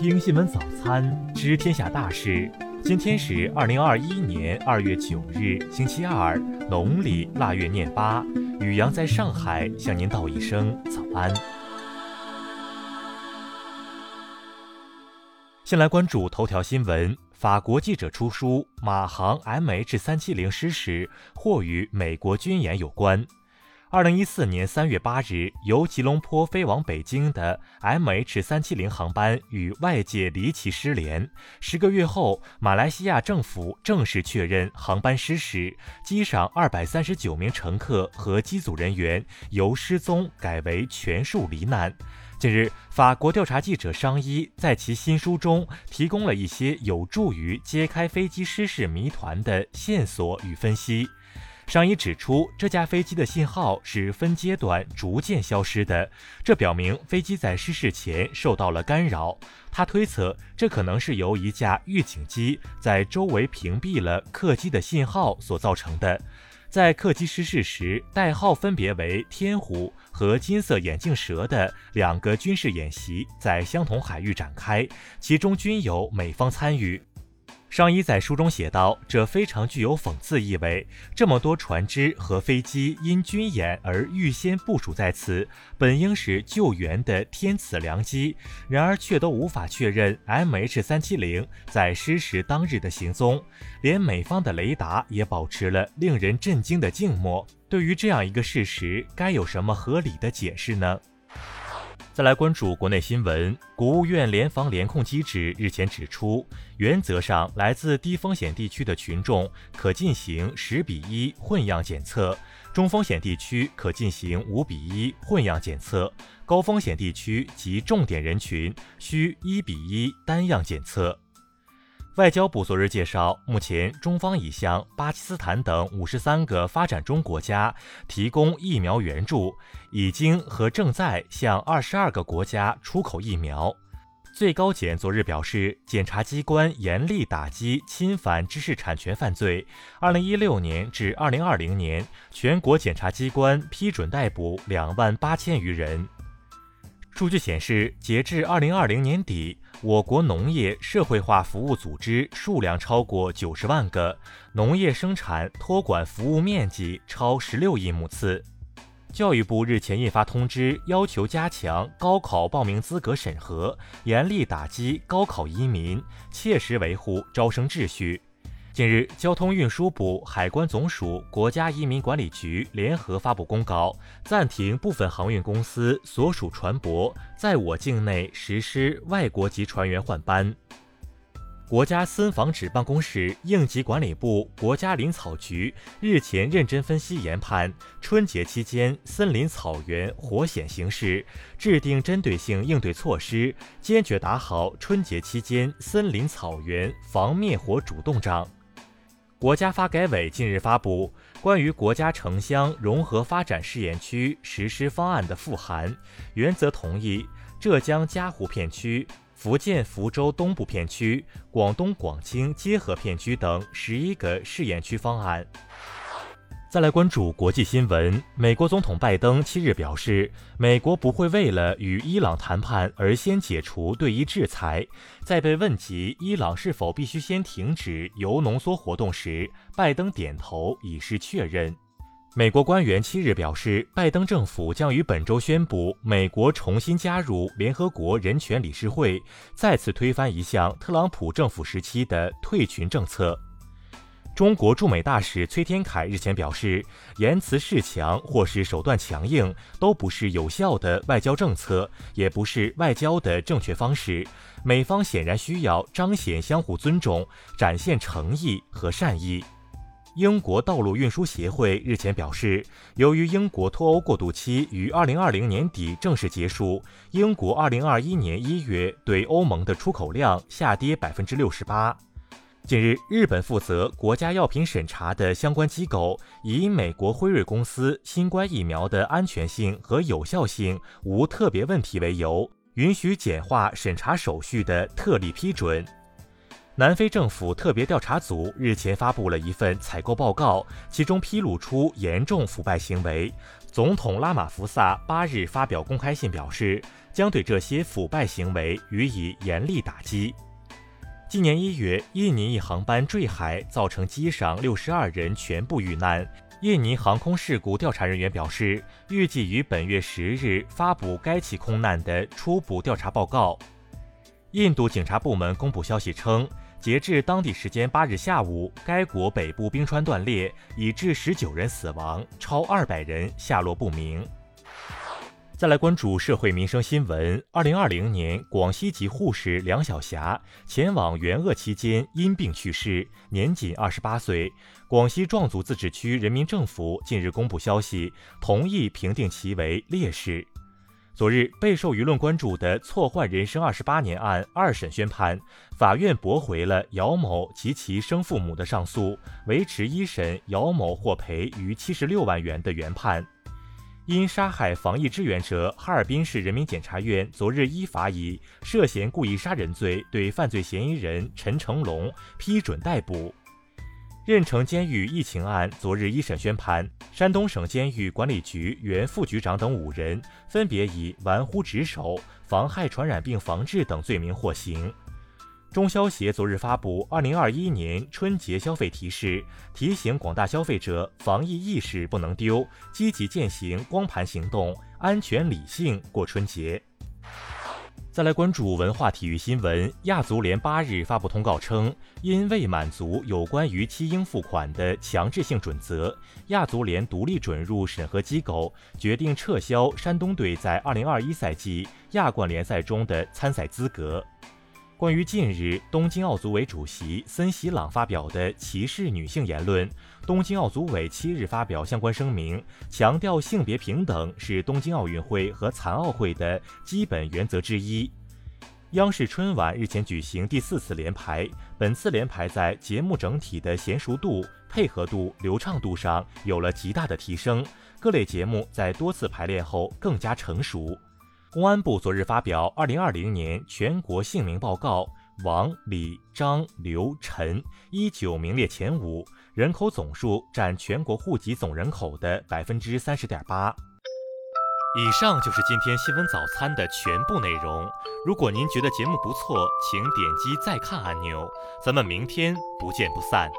听新闻早餐知天下大事。今天是二零二一年二月九日，星期二，农历腊月廿八。雨阳在上海向您道一声早安。先来关注头条新闻：法国记者出书，马航 MH 三七零失事或与美国军演有关。二零一四年三月八日，由吉隆坡飞往北京的 MH 三七零航班与外界离奇失联。十个月后，马来西亚政府正式确认航班失事，机上二百三十九名乘客和机组人员由失踪改为全数罹难。近日，法国调查记者商一在其新书中提供了一些有助于揭开飞机失事谜团的线索与分析。商一指出，这架飞机的信号是分阶段逐渐消失的，这表明飞机在失事前受到了干扰。他推测，这可能是由一架预警机在周围屏蔽了客机的信号所造成的。在客机失事时，代号分别为“天虎”和“金色眼镜蛇”的两个军事演习在相同海域展开，其中均有美方参与。商一在书中写道：“这非常具有讽刺意味。这么多船只和飞机因军演而预先部署在此，本应是救援的天赐良机，然而却都无法确认 MH 三七零在失事当日的行踪，连美方的雷达也保持了令人震惊的静默。对于这样一个事实，该有什么合理的解释呢？”再来关注国内新闻，国务院联防联控机制日前指出，原则上来自低风险地区的群众可进行十比一混样检测，中风险地区可进行五比一混样检测，高风险地区及重点人群需一比一单样检测。外交部昨日介绍，目前中方已向巴基斯坦等五十三个发展中国家提供疫苗援助，已经和正在向二十二个国家出口疫苗。最高检昨日表示，检察机关严厉打击侵犯知识产权犯罪。二零一六年至二零二零年，全国检察机关批准逮捕两万八千余人。数据显示，截至二零二零年底，我国农业社会化服务组织数量超过九十万个，农业生产托管服务面积超十六亿亩次。教育部日前印发通知，要求加强高考报名资格审核，严厉打击高考移民，切实维护招生秩序。近日，交通运输部、海关总署、国家移民管理局联合发布公告，暂停部分航运公司所属船舶在我境内实施外国籍船员换班。国家森防指办公室、应急管理部、国家林草局日前认真分析研判春节期间森林草原火险形势，制定针对性应对措施，坚决打好春节期间森林草原防灭火主动仗。国家发改委近日发布关于国家城乡融合发展试验区实施方案的复函，原则同意浙江嘉湖片区、福建福州东部片区、广东广清结合片区等十一个试验区方案。再来关注国际新闻。美国总统拜登七日表示，美国不会为了与伊朗谈判而先解除对伊制裁。在被问及伊朗是否必须先停止铀浓缩活动时，拜登点头以示确认。美国官员七日表示，拜登政府将于本周宣布美国重新加入联合国人权理事会，再次推翻一项特朗普政府时期的退群政策。中国驻美大使崔天凯日前表示，言辞示强或是手段强硬都不是有效的外交政策，也不是外交的正确方式。美方显然需要彰显相互尊重，展现诚意和善意。英国道路运输协会日前表示，由于英国脱欧过渡期于二零二零年底正式结束，英国二零二一年一月对欧盟的出口量下跌百分之六十八。近日，日本负责国家药品审查的相关机构以美国辉瑞公司新冠疫苗的安全性和有效性无特别问题为由，允许简化审查手续的特例批准。南非政府特别调查组日前发布了一份采购报告，其中披露出严重腐败行为。总统拉马福萨八日发表公开信表示。将对这些腐败行为予以严厉打击。今年一月，印尼一航班坠海，造成机上六十二人全部遇难。印尼航空事故调查人员表示，预计于本月十日发布该起空难的初步调查报告。印度警察部门公布消息称，截至当地时间八日下午，该国北部冰川断裂，已致十九人死亡，超二百人下落不明。再来关注社会民生新闻。二零二零年，广西籍护士梁晓霞前往援鄂期间因病去世，年仅二十八岁。广西壮族自治区人民政府近日公布消息，同意评定其为烈士。昨日，备受舆论关注的错换人生二十八年案二审宣判，法院驳回了姚某及其生父母的上诉，维持一审姚某获赔逾七十六万元的原判。因杀害防疫志愿者，哈尔滨市人民检察院昨日依法以涉嫌故意杀人罪对犯罪嫌疑人陈成龙批准逮捕。任城监狱疫情案昨日一审宣判，山东省监狱管理局原副局长等五人分别以玩忽职守、妨害传染病防治等罪名获刑。中消协昨日发布二零二一年春节消费提示，提醒广大消费者防疫意识不能丢，积极践行光盘行动，安全理性过春节。再来关注文化体育新闻，亚足联八日发布通告称，因未满足有关于期应付款的强制性准则，亚足联独立准入审核机构决定撤销山东队在二零二一赛季亚冠联赛中的参赛资格。关于近日东京奥组委主席森喜朗发表的歧视女性言论，东京奥组委七日发表相关声明，强调性别平等是东京奥运会和残奥会的基本原则之一。央视春晚日前举行第四次联排，本次联排在节目整体的娴熟度、配合度、流畅度上有了极大的提升，各类节目在多次排练后更加成熟。公安部昨日发表《二零二零年全国姓名报告》，王、李、张、刘、陈依旧名列前五，人口总数占全国户籍总人口的百分之三十点八。以上就是今天新闻早餐的全部内容。如果您觉得节目不错，请点击再看按钮。咱们明天不见不散。